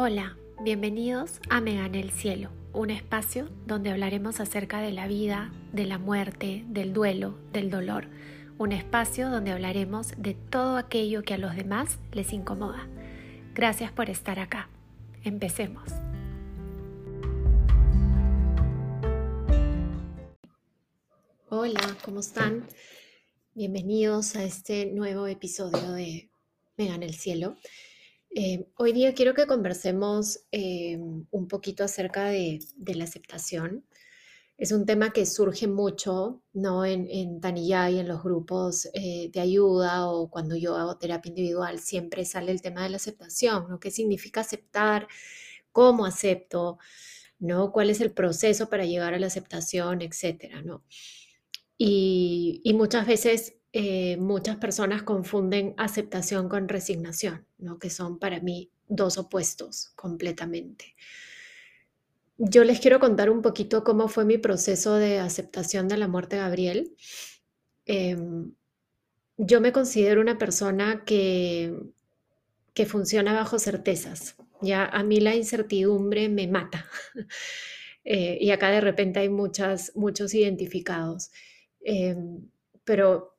Hola, bienvenidos a Me Gane el Cielo, un espacio donde hablaremos acerca de la vida, de la muerte, del duelo, del dolor. Un espacio donde hablaremos de todo aquello que a los demás les incomoda. Gracias por estar acá. Empecemos. Hola, ¿cómo están? Bienvenidos a este nuevo episodio de Me Gane el Cielo. Eh, hoy día quiero que conversemos eh, un poquito acerca de, la aceptación. Es un tema que surge mucho ¿no? en, en en los grupos eh, de ayuda o cuando yo hago terapia individual, siempre sale el tema de la aceptación, ¿no? ¿Qué significa aceptar? ¿Cómo acepto? ¿no? ¿Cuál es el proceso para llegar a la aceptación, etcétera, ¿no? Y muchas veces eh, muchas personas confunden aceptación con resignación, ¿no? que son para mí dos opuestos completamente. Yo les quiero contar un poquito cómo fue mi proceso de aceptación de la muerte de Gabriel. Em, yo me considero una persona que, que funciona bajo certezas. Ya a mí la incertidumbre me mata. Eh, y acá de repente hay muchas, muchos identificados. Em, pero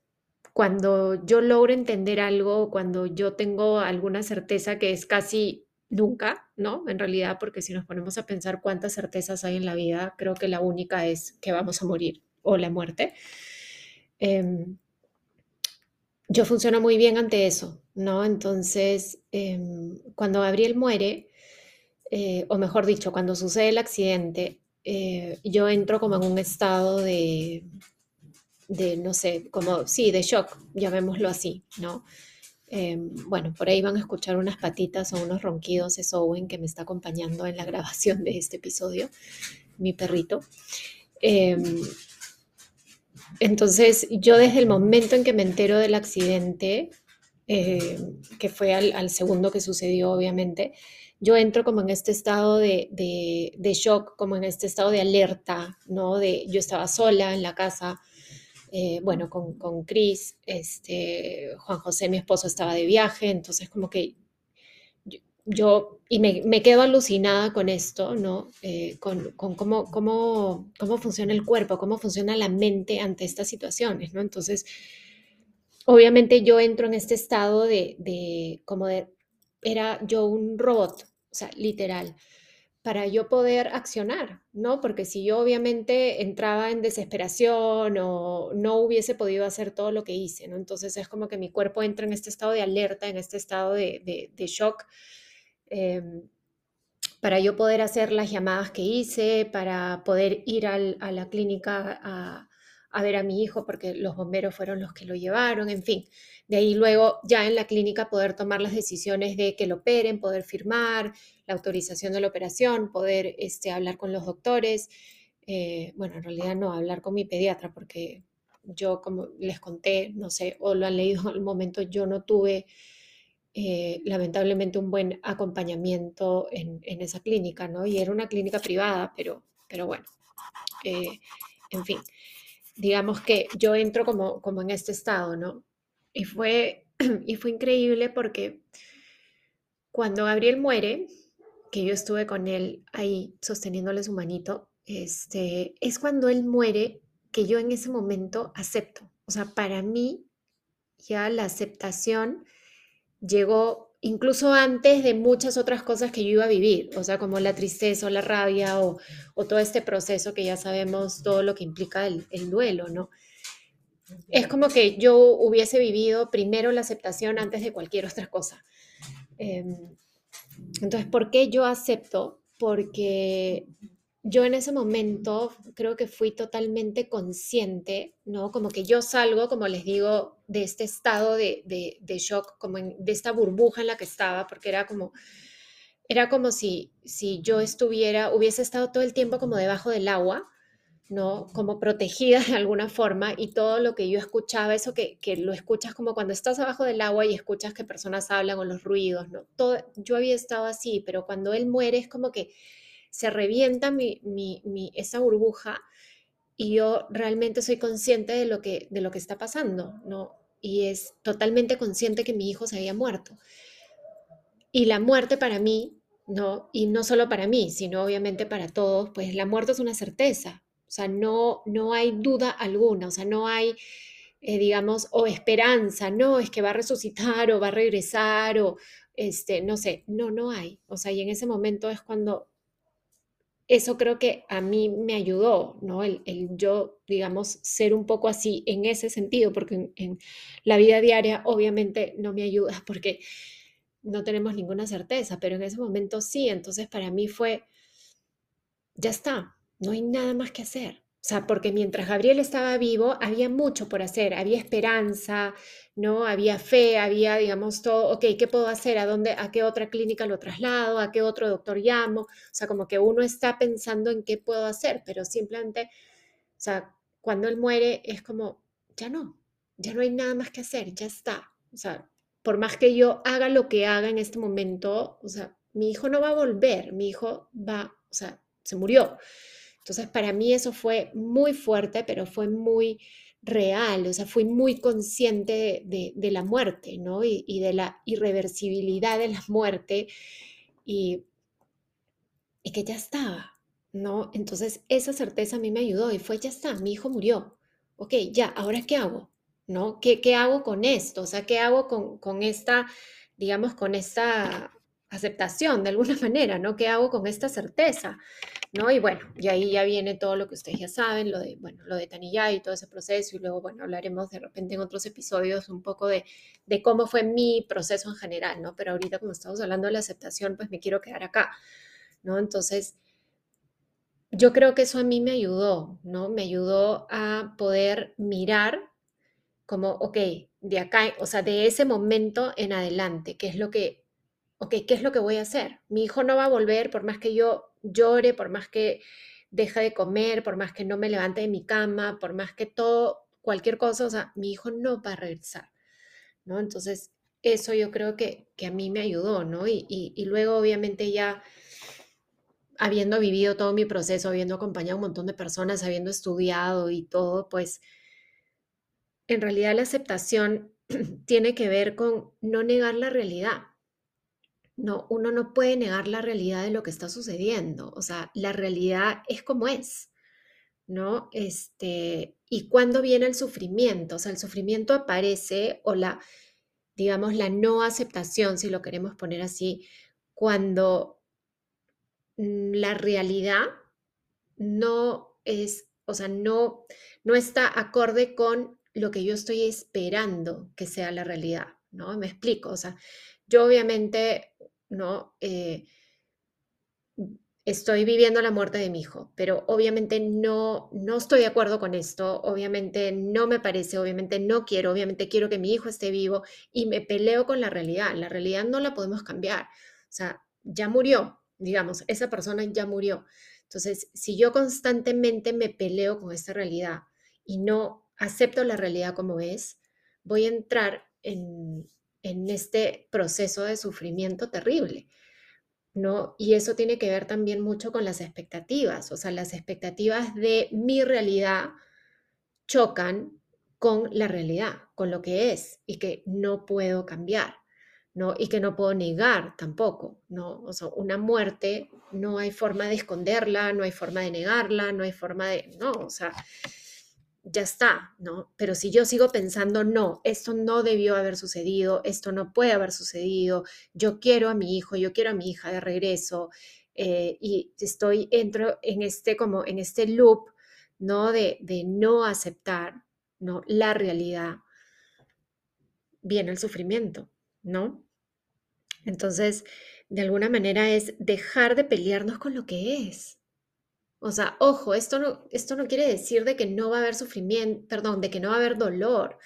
cuando yo logro entender algo, cuando yo tengo alguna certeza que es casi nunca, ¿no? En realidad, porque si nos ponemos a pensar cuántas certezas hay en la vida, creo que la única es que vamos a morir o la muerte. Em, yo funciono muy bien ante eso, ¿no? Entonces, em, cuando Gabriel muere, eh, o mejor dicho, cuando sucede el accidente, eh, yo entro como en un estado de, de, no sé, como, sí, de shock, llamémoslo así, ¿no? Em, bueno, por ahí van a escuchar unas patitas o unos ronquidos, es Owen que me está acompañando en la grabación de este episodio, mi perrito. Em, entonces, yo desde el momento en que me entero del accidente, em, que fue al, segundo que sucedió, obviamente, yo entro como en este estado de, de, de, shock, como en este estado de alerta, ¿no? De, yo estaba sola en la casa, eh, bueno, con, con Cris, este, Juan José, mi esposo, estaba de viaje, entonces como que yo, y me, me, quedo alucinada con esto, ¿no? Eh, con, con cómo, cómo, cómo, funciona el cuerpo, cómo funciona la mente ante estas situaciones, ¿no? Entonces, obviamente yo entro en este estado de, de como de, era yo un robot, o sea, literal para yo poder accionar, ¿no? Porque si yo obviamente entraba en desesperación o no hubiese podido hacer todo lo que hice, ¿no? Entonces es como que mi cuerpo entra en este estado de alerta, en este estado de, shock, em, para yo poder hacer las llamadas que hice, para poder ir a la clínica a, a ver a mi hijo porque los bomberos fueron los que lo llevaron, en fin. De ahí luego ya en la clínica poder tomar las decisiones de que lo operen, poder firmar la autorización de la operación, poder este, hablar con los doctores. Eh, bueno, en realidad no, hablar con mi pediatra porque yo, como les conté, no sé, o lo han leído en el momento, yo no tuve eh, lamentablemente un buen acompañamiento en, esa clínica, ¿no? Y era una clínica privada, pero, pero bueno, eh, en fin digamos que yo entro como, como en este estado, ¿no? Y fue, y fue increíble porque cuando Gabriel muere, que yo estuve con él ahí sosteniéndole su manito, este, es cuando él muere que yo en ese momento acepto. O sea, para mí ya la aceptación llegó incluso antes de muchas otras cosas que yo iba a vivir, o sea, como la tristeza o la rabia o, todo este proceso que ya sabemos todo lo que implica el, duelo, ¿no? Es como que yo hubiese vivido primero la aceptación antes de cualquier otra cosa. Em, entonces, ¿por qué yo acepto? Porque yo en ese momento creo que fui totalmente consciente, ¿no? Como que yo salgo, como les digo, de este estado de, shock, como de esta burbuja en la que estaba, porque era como, era como si, si yo estuviera, hubiese estado todo el tiempo como debajo del agua, ¿no? Como protegida de alguna forma y todo lo que yo escuchaba, eso que, que lo escuchas como cuando estás abajo del agua y escuchas que personas hablan o los ruidos, ¿no? Todo, yo había estado así, pero cuando él muere es como que se revienta mi, esa burbuja y yo realmente soy consciente de lo que, de lo que está pasando, ¿no? Y es totalmente consciente que mi hijo se había muerto. Y la muerte para mí ¿no? Y no solo para mí, sino obviamente para todos, pues la muerte es una certeza, o sea, no, no hay duda alguna, o sea, no hay, eh, digamos, o esperanza, no, es que va a resucitar o va a regresar o, este, no sé, no, no hay, o sea, y en ese momento es cuando eso creo que a mí me ayudó, ¿no? El, yo, digamos, ser un poco así en ese sentido, porque en, en, la vida diaria obviamente no me ayuda porque no tenemos ninguna certeza, pero en ese momento sí, entonces para mí fue, ya está, no hay nada más que hacer. O sea, porque mientras Gabriel estaba vivo, había mucho por hacer, había esperanza, ¿no? Había fe, había, digamos, todo, ok, ¿qué puedo hacer? ¿A dónde, a qué otra clínica lo traslado? ¿A qué otro doctor llamo? O sea, como que uno está pensando en qué puedo hacer, pero simplemente, o sea, cuando él muere es como, ya no, ya no hay nada más que hacer, ya está. O sea, por más que yo haga lo que haga en este momento, o sea, mi hijo no va a volver, mi hijo va, o sea, se murió. Entonces, para mí eso fue muy fuerte, pero fue muy real, o sea, fui muy consciente de, la muerte, ¿no? Y, de la irreversibilidad de la muerte y, y que ya estaba, ¿no? Entonces, esa certeza a mí me ayudó y fue, ya está, mi hijo murió. Ok, ya, ¿ahora qué hago? ¿No? ¿Qué, qué hago con esto? O sea, ¿qué hago con, con esta, digamos, con esta aceptación de alguna manera, ¿no? ¿Qué hago con esta certeza? ¿No? Y bueno, y ahí ya viene todo lo que ustedes ya saben, lo de, bueno, lo de y todo ese proceso, y luego, bueno, hablaremos de repente en otros episodios un poco de, de cómo fue mi proceso en general, ¿no? Pero ahorita como estamos hablando de la aceptación, pues me quiero quedar acá, ¿no? Entonces, yo creo que eso a mí me ayudó, ¿no? Me ayudó a poder mirar como, ok, de acá, o sea, de ese momento en adelante, qué es lo que ok, ¿qué es lo que voy a hacer? Mi hijo no va a volver por más que yo llore, por más que deje de comer, por más que no me levante de mi cama, por más que todo, cualquier cosa, o sea, mi hijo no va a regresar, ¿no? Entonces, eso yo creo que, que a mí me ayudó, ¿no? Y, y, luego, obviamente, ya habiendo vivido todo mi proceso, habiendo acompañado a un montón de personas, habiendo estudiado y todo, pues en realidad la aceptación tiene que ver con no negar la realidad, no, uno no puede negar la realidad de lo que está sucediendo. O sea, la realidad es como es, ¿no? Este, y cuando viene el sufrimiento, o sea, el sufrimiento aparece o la, digamos, la no aceptación, si lo queremos poner así, cuando mm, la realidad no es, o sea, no, no está acorde con lo que yo estoy esperando que sea la realidad, ¿no? Me explico, o sea, yo obviamente ¿no? Eh, estoy viviendo la muerte de mi hijo, pero obviamente no, no estoy de acuerdo con esto, obviamente no me parece, obviamente no quiero, obviamente quiero que mi hijo esté vivo y me peleo con la realidad. La realidad no la podemos cambiar. O sea, ya murió, digamos, esa persona ya murió. Entonces, si yo constantemente me peleo con esta realidad y no acepto la realidad como es, voy a entrar en, en este proceso de sufrimiento terrible, ¿no? Y eso tiene que ver también mucho con las expectativas, o sea, las expectativas de mi realidad chocan con la realidad, con lo que es y que no puedo cambiar, ¿no? Y que no puedo negar tampoco, ¿no? O sea, una muerte no hay forma de esconderla, no hay forma de negarla, no hay forma de, no, o sea, ya está, ¿no? Pero si yo sigo pensando, no, esto no debió haber sucedido, esto no puede haber sucedido, yo quiero a mi hijo, yo quiero a mi hija de regreso, eh, y estoy, entro en este, como en este loop, ¿no? De, de no aceptar, ¿no? La realidad, viene el sufrimiento, ¿no? Entonces, de alguna manera es dejar de pelearnos con lo que es, o sea, ojo, esto no, esto no quiere decir de que no va a haber sufrimiento, perdón, de que no va a haber dolor,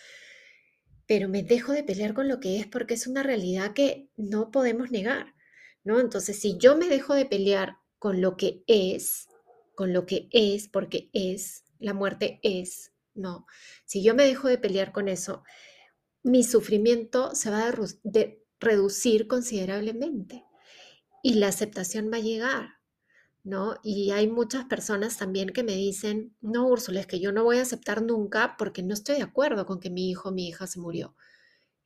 pero me dejo de pelear con lo que es porque es una realidad que no podemos negar, ¿no? Entonces, si yo me dejo de pelear con lo que es, con lo que es, porque es, la muerte es, no. Si yo me dejo de pelear con eso, mi sufrimiento se va a reducir considerablemente y la aceptación va a llegar. ¿No? Y hay muchas personas también que me dicen, no, Úrsula, es que yo no voy a aceptar nunca porque no estoy de acuerdo con que mi hijo o mi hija se murió.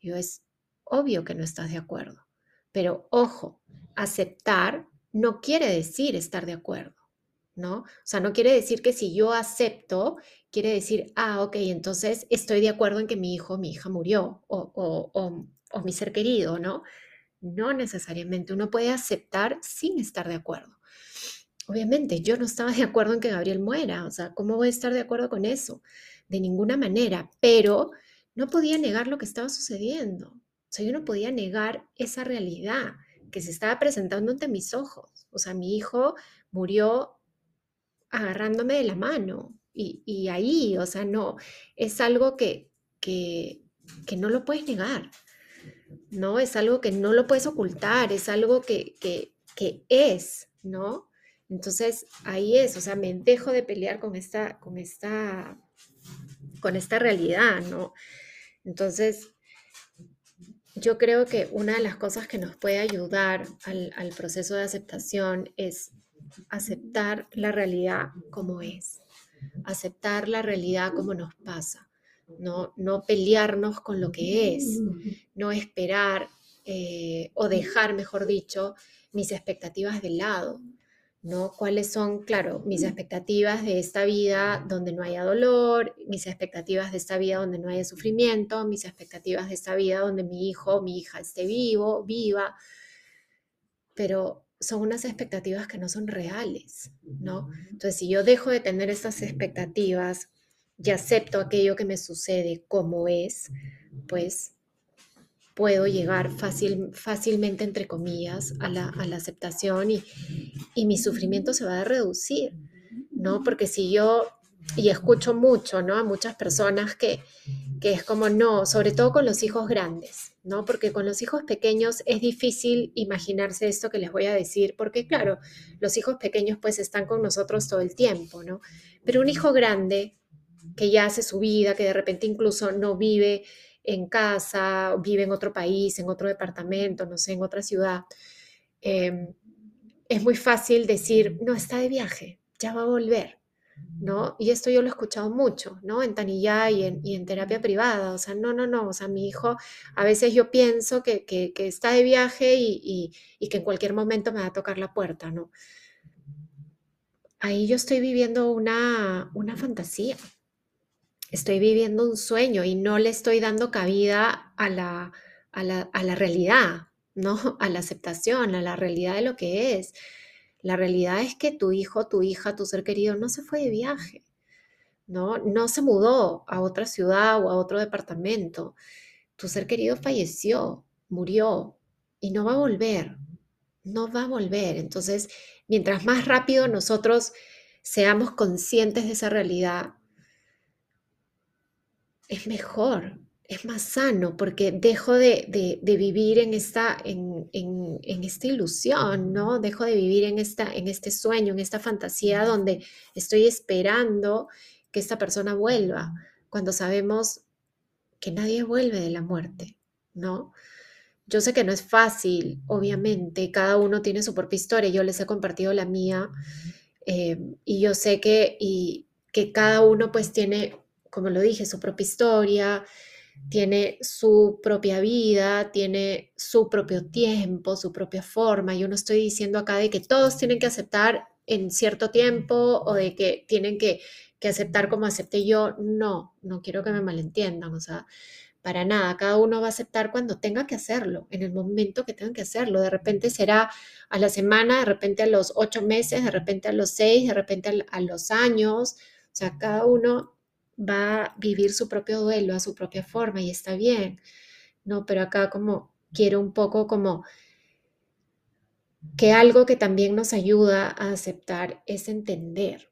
Yo es obvio que no estás de acuerdo, Pero ojo, aceptar no quiere decir estar de acuerdo, ¿no? O sea, no quiere decir que si yo acepto, quiere decir, ah, ok, entonces estoy de acuerdo en que mi hijo o mi hija murió o, o, o mi ser querido, ¿no? No necesariamente, uno puede aceptar sin estar de acuerdo. Obviamente, yo no estaba de acuerdo en que Gabriel muera, o sea, ¿cómo voy a estar de acuerdo con eso? De ninguna manera, pero no podía negar lo que estaba sucediendo. O sea, yo no podía negar esa realidad que se estaba presentando ante mis ojos. O sea, mi hijo murió agarrándome de la mano y, ahí, o sea, no, es algo que, que, que no lo puedes negar. ¿no? Es algo que no lo puedes ocultar, es algo que, que, que es, ¿no? Entonces ahí es, o sea, me dejo de pelear con esta, con esta, con esta realidad, ¿no? Entonces, yo creo que una de las cosas que nos puede ayudar al, al proceso de aceptación es aceptar la realidad como es, aceptar la realidad como nos pasa, no, no pelearnos con lo que es, no esperar eh, o dejar, mejor dicho, mis expectativas de lado, ¿no? ¿Cuáles son, claro, mis expectativas de esta vida donde no haya dolor, mis expectativas de esta vida donde no haya sufrimiento, mis expectativas de esta vida donde mi hijo o mi hija esté vivo, viva, pero son unas expectativas que no son reales, ¿no? Entonces, si yo dejo de tener estas expectativas y acepto aquello que me sucede como es, pues puedo llegar fácil, fácilmente, entre comillas, a la, aceptación y, y, mi sufrimiento se va a reducir, ¿no? Porque si yo, y escucho mucho, ¿no? A muchas personas que, que es como, no, sobre todo con los hijos grandes, ¿no? Porque con los hijos pequeños es difícil imaginarse esto que les voy a decir, porque claro, los hijos pequeños pues están con nosotros todo el tiempo, ¿no? Pero un hijo grande que ya hace su vida, que de repente incluso no vive en casa, vive en otro país, en otro departamento, no sé, en otra ciudad, em, es muy fácil decir, no, está de viaje, ya va a volver, ¿no? Y esto yo lo he escuchado mucho, ¿no? En Tanilla y en, terapia privada, o sea, no, no, no, o sea, mi hijo, a veces yo pienso que, está de viaje y, y, que en cualquier momento me va a tocar la puerta, ¿no? Ahí yo estoy viviendo una fantasía, estoy viviendo un sueño y no le estoy dando cabida a la, a la, realidad, ¿no? A la aceptación, a la realidad de lo que es. La realidad es que tu hijo, tu hija, tu ser querido no se fue de viaje, ¿no? No se mudó a otra ciudad o a otro departamento. Tu ser querido falleció, murió y no va a volver, no va a volver. Entonces, mientras más rápido nosotros seamos conscientes de esa realidad, es mejor, es más sano, porque dejo de, vivir en esta, en, esta ilusión, ¿no? Dejo de vivir en, esta, en este sueño, en esta fantasía donde estoy esperando que esta persona vuelva, cuando sabemos que nadie vuelve de la muerte, ¿no? Yo sé que no es fácil, obviamente, cada uno tiene su propia historia, yo les he compartido la mía, eh, y yo sé que, y, que cada uno pues tiene como lo dije, su propia historia, tiene su propia vida, tiene su propio tiempo, su propia forma. Yo no estoy diciendo acá de que todos tienen que aceptar en cierto tiempo o de que tienen que, aceptar como acepté yo. No, no quiero que me malentiendan, o sea, para nada. Cada uno va a aceptar cuando tenga que hacerlo, en el momento que tenga que hacerlo. De repente será a la semana, de repente a los ocho meses, de repente a los seis, de repente a los años. O sea, cada uno va a vivir su propio duelo a su propia forma y está bien, ¿no? Pero acá como quiero un poco como que algo que también nos ayuda a aceptar es entender,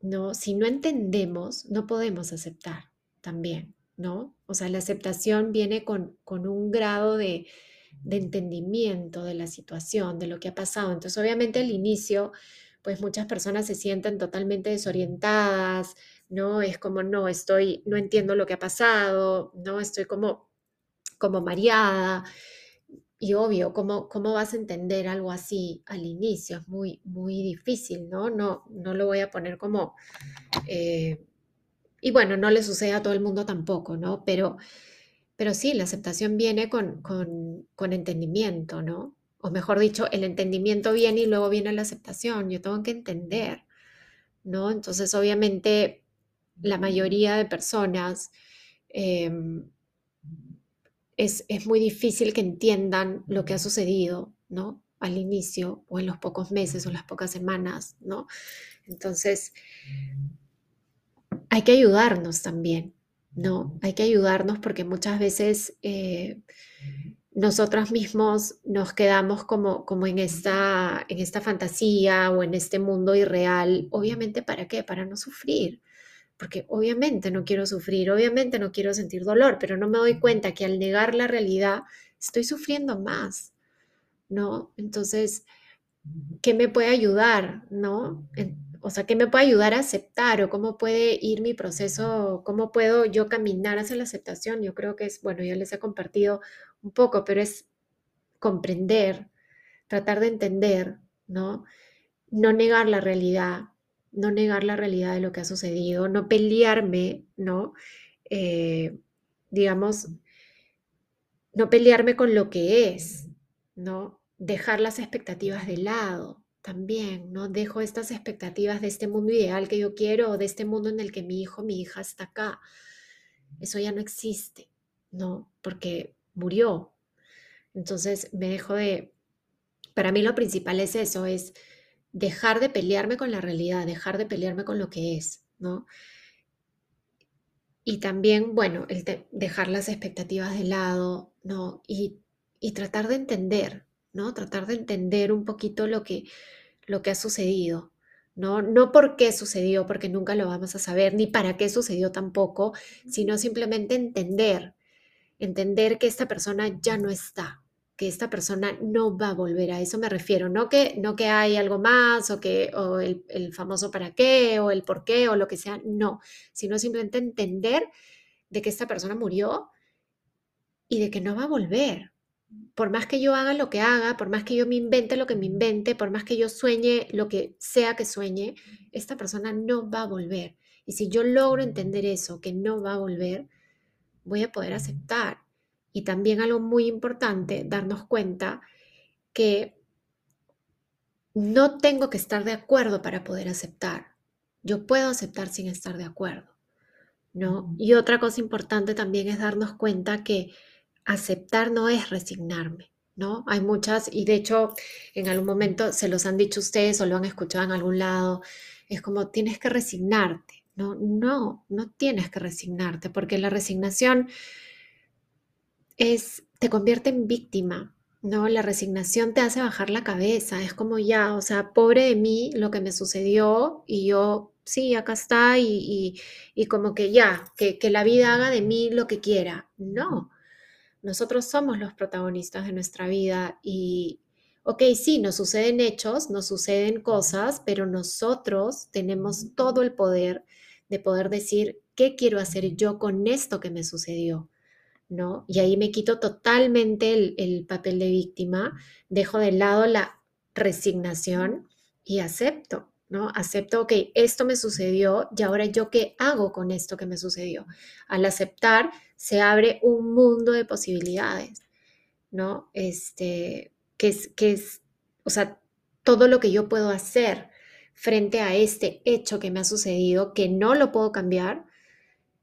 ¿no? Si no entendemos, no podemos aceptar también, ¿no? O sea, la aceptación viene con, con un grado de, de entendimiento de la situación, de lo que ha pasado. Entonces, obviamente al inicio, pues muchas personas se sienten totalmente desorientadas, ¿no? Es como, no, estoy, no entiendo lo que ha pasado, ¿no? Estoy como, como mareada. Y obvio, ¿cómo, ¿cómo vas a entender algo así al inicio? Es muy, muy difícil, ¿no? No, no lo voy a poner como... Eh, y bueno, no le sucede a todo el mundo tampoco, ¿no? Pero, pero sí, la aceptación viene con, con, con entendimiento, ¿no? O mejor dicho, el entendimiento viene y luego viene la aceptación. Yo tengo que entender, ¿no? Entonces, obviamente, la mayoría de personas em, es, es, muy difícil que entiendan lo que ha sucedido, ¿no? Al inicio o en los pocos meses o las pocas semanas, ¿no? Entonces, hay que ayudarnos también, ¿no? Hay que ayudarnos porque muchas veces eh, nosotros mismos nos quedamos como, como en, esta, en esta fantasía o en este mundo irreal. Obviamente, ¿para qué? Para no sufrir. Porque obviamente no quiero sufrir, obviamente no quiero sentir dolor, pero no me doy cuenta que al negar la realidad estoy sufriendo más, ¿no? Entonces, ¿qué me puede ayudar, ¿no? o sea, ¿qué me puede ayudar a aceptar o cómo puede ir mi proceso, cómo puedo yo caminar hacia la aceptación? Yo creo que es, bueno, ya les he compartido un poco, pero es comprender, tratar de entender, ¿no? No negar la realidad, no negar la realidad de lo que ha sucedido, no pelearme, ¿no? Eh, digamos, no pelearme con lo que es, ¿no? Dejar las expectativas de lado, también, ¿no? Dejo estas expectativas de este mundo ideal que yo quiero o de este mundo en el que mi hijo, mi hija está acá. Eso ya no existe, ¿no? Porque murió. Entonces me dejo de... Para mí lo principal es eso, es dejar de pelearme con la realidad, dejar de pelearme con lo que es, ¿no? Y también, bueno, el dejar las expectativas de lado, ¿no? Y, y tratar de entender, ¿no? Tratar de entender un poquito lo que, lo que ha sucedido, ¿no? No por qué sucedió, porque nunca lo vamos a saber, ni para qué sucedió tampoco, sino simplemente entender, entender que esta persona ya no está, que esta persona no va a volver, a eso me refiero, no que, no que hay algo más o, que, o el, el famoso para qué o el por qué o lo que sea, no, sino simplemente entender de que esta persona murió y de que no va a volver, por más que yo haga lo que haga, por más que yo me invente lo que me invente, por más que yo sueñe lo que sea que sueñe, esta persona no va a volver. Y si yo logro entender eso, que no va a volver, voy a poder aceptar. Y también algo muy importante, darnos cuenta que no tengo que estar de acuerdo para poder aceptar. Yo puedo aceptar sin estar de acuerdo, ¿no? Y otra cosa importante también es darnos cuenta que aceptar no es resignarme, ¿no? Hay muchas, y de hecho en algún momento se los han dicho ustedes o lo han escuchado en algún lado, es como tienes que resignarte, ¿no? No, no tienes que resignarte, porque la resignación es, te convierte en víctima, ¿no? La resignación te hace bajar la cabeza, es como ya, o sea, pobre de mí lo que me sucedió y yo, sí, acá está y, y, como que ya, que, que la vida haga de mí lo que quiera. No, nosotros somos los protagonistas de nuestra vida y, ok, sí, nos suceden hechos, nos suceden cosas, pero nosotros tenemos todo el poder de poder decir, ¿qué quiero hacer yo con esto que me sucedió? ¿No? Y ahí me quito totalmente el, el papel de víctima, dejo de lado la resignación y acepto. ¿no? Acepto, ok, esto me sucedió y ahora yo qué hago con esto que me sucedió. Al aceptar, se abre un mundo de posibilidades, ¿no? Este, que es, que es, o sea, todo lo que yo puedo hacer frente a este hecho que me ha sucedido, que no lo puedo cambiar,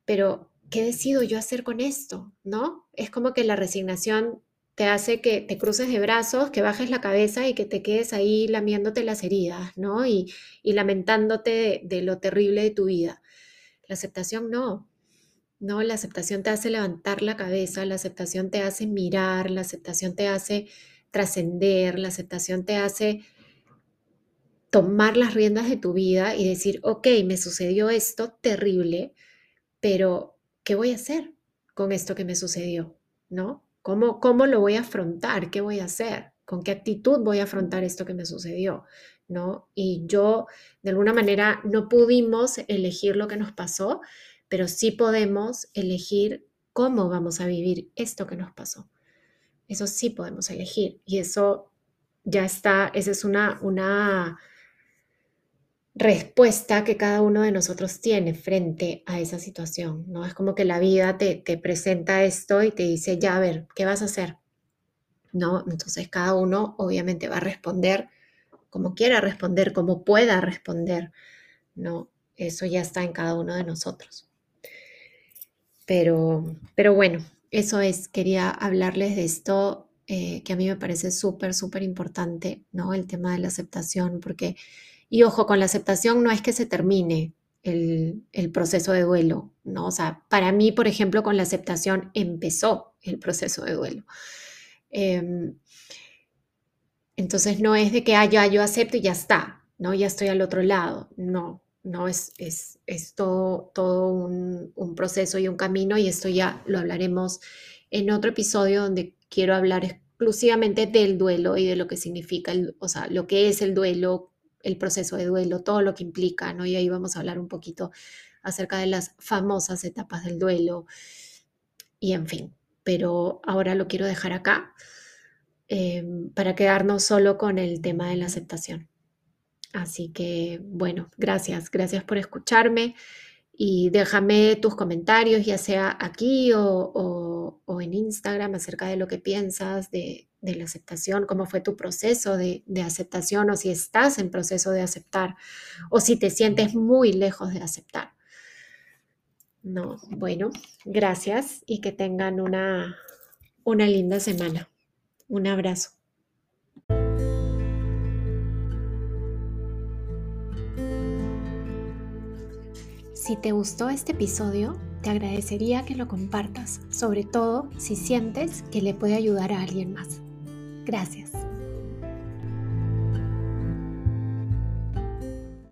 pero ¿qué decido yo hacer con esto? ¿No? Es como que la resignación te hace que te cruces de brazos, que bajes la cabeza y que te quedes ahí lamiéndote las heridas, ¿no? Y, lamentándote de lo terrible de tu vida. La aceptación no. ¿no? La aceptación te hace levantar la cabeza, la aceptación te hace mirar, la aceptación te hace trascender, la aceptación te hace tomar las riendas de tu vida y decir, ok, me sucedió esto terrible, pero ¿qué voy a hacer con esto que me sucedió? ¿No? ¿Cómo, cómo lo voy a afrontar? ¿Qué voy a hacer? ¿Con qué actitud voy a afrontar esto que me sucedió? ¿No? Y yo, de alguna manera, no pudimos elegir lo que nos pasó, pero sí podemos elegir cómo vamos a vivir esto que nos pasó. Eso sí podemos elegir y eso ya está, esa es una, una, respuesta que cada uno de nosotros tiene frente a esa situación, ¿no? Es como que la vida te, te presenta esto y te dice, ya, a ver, ¿qué vas a hacer? ¿No? Entonces cada uno obviamente va a responder como quiera responder, como pueda responder, ¿no? Eso ya está en cada uno de nosotros. Pero, pero bueno, eso es, quería hablarles de esto eh, que a mí me parece súper, súper importante, ¿no? El tema de la aceptación, porque, y ojo, con la aceptación no es que se termine el, proceso de duelo, ¿no? O sea, para mí, por ejemplo, con la aceptación empezó el proceso de duelo. Em, entonces no es de que ah, yo acepto y ya está, ¿no? Ya estoy al otro lado. No, no es, es, es todo, todo un, proceso y un camino y esto ya lo hablaremos en otro episodio donde quiero hablar exclusivamente del duelo y de lo que significa, o sea, lo que es el duelo, el proceso de duelo, todo lo que implica, ¿no? Y ahí vamos a hablar un poquito acerca de las famosas etapas del duelo y en fin, pero ahora lo quiero dejar acá. Em, para quedarnos solo con el tema de la aceptación. Así que, bueno, gracias, gracias por escucharme y déjame tus comentarios, ya sea aquí o, en Instagram, acerca de lo que piensas de, la aceptación, cómo fue tu proceso de, de, aceptación o si estás en proceso de aceptar o si te sientes muy lejos de aceptar. No, bueno, gracias y que tengan una, una linda semana. Un abrazo. Si te gustó este episodio, te agradecería que lo compartas, sobre todo si sientes que le puede ayudar a alguien más. Gracias.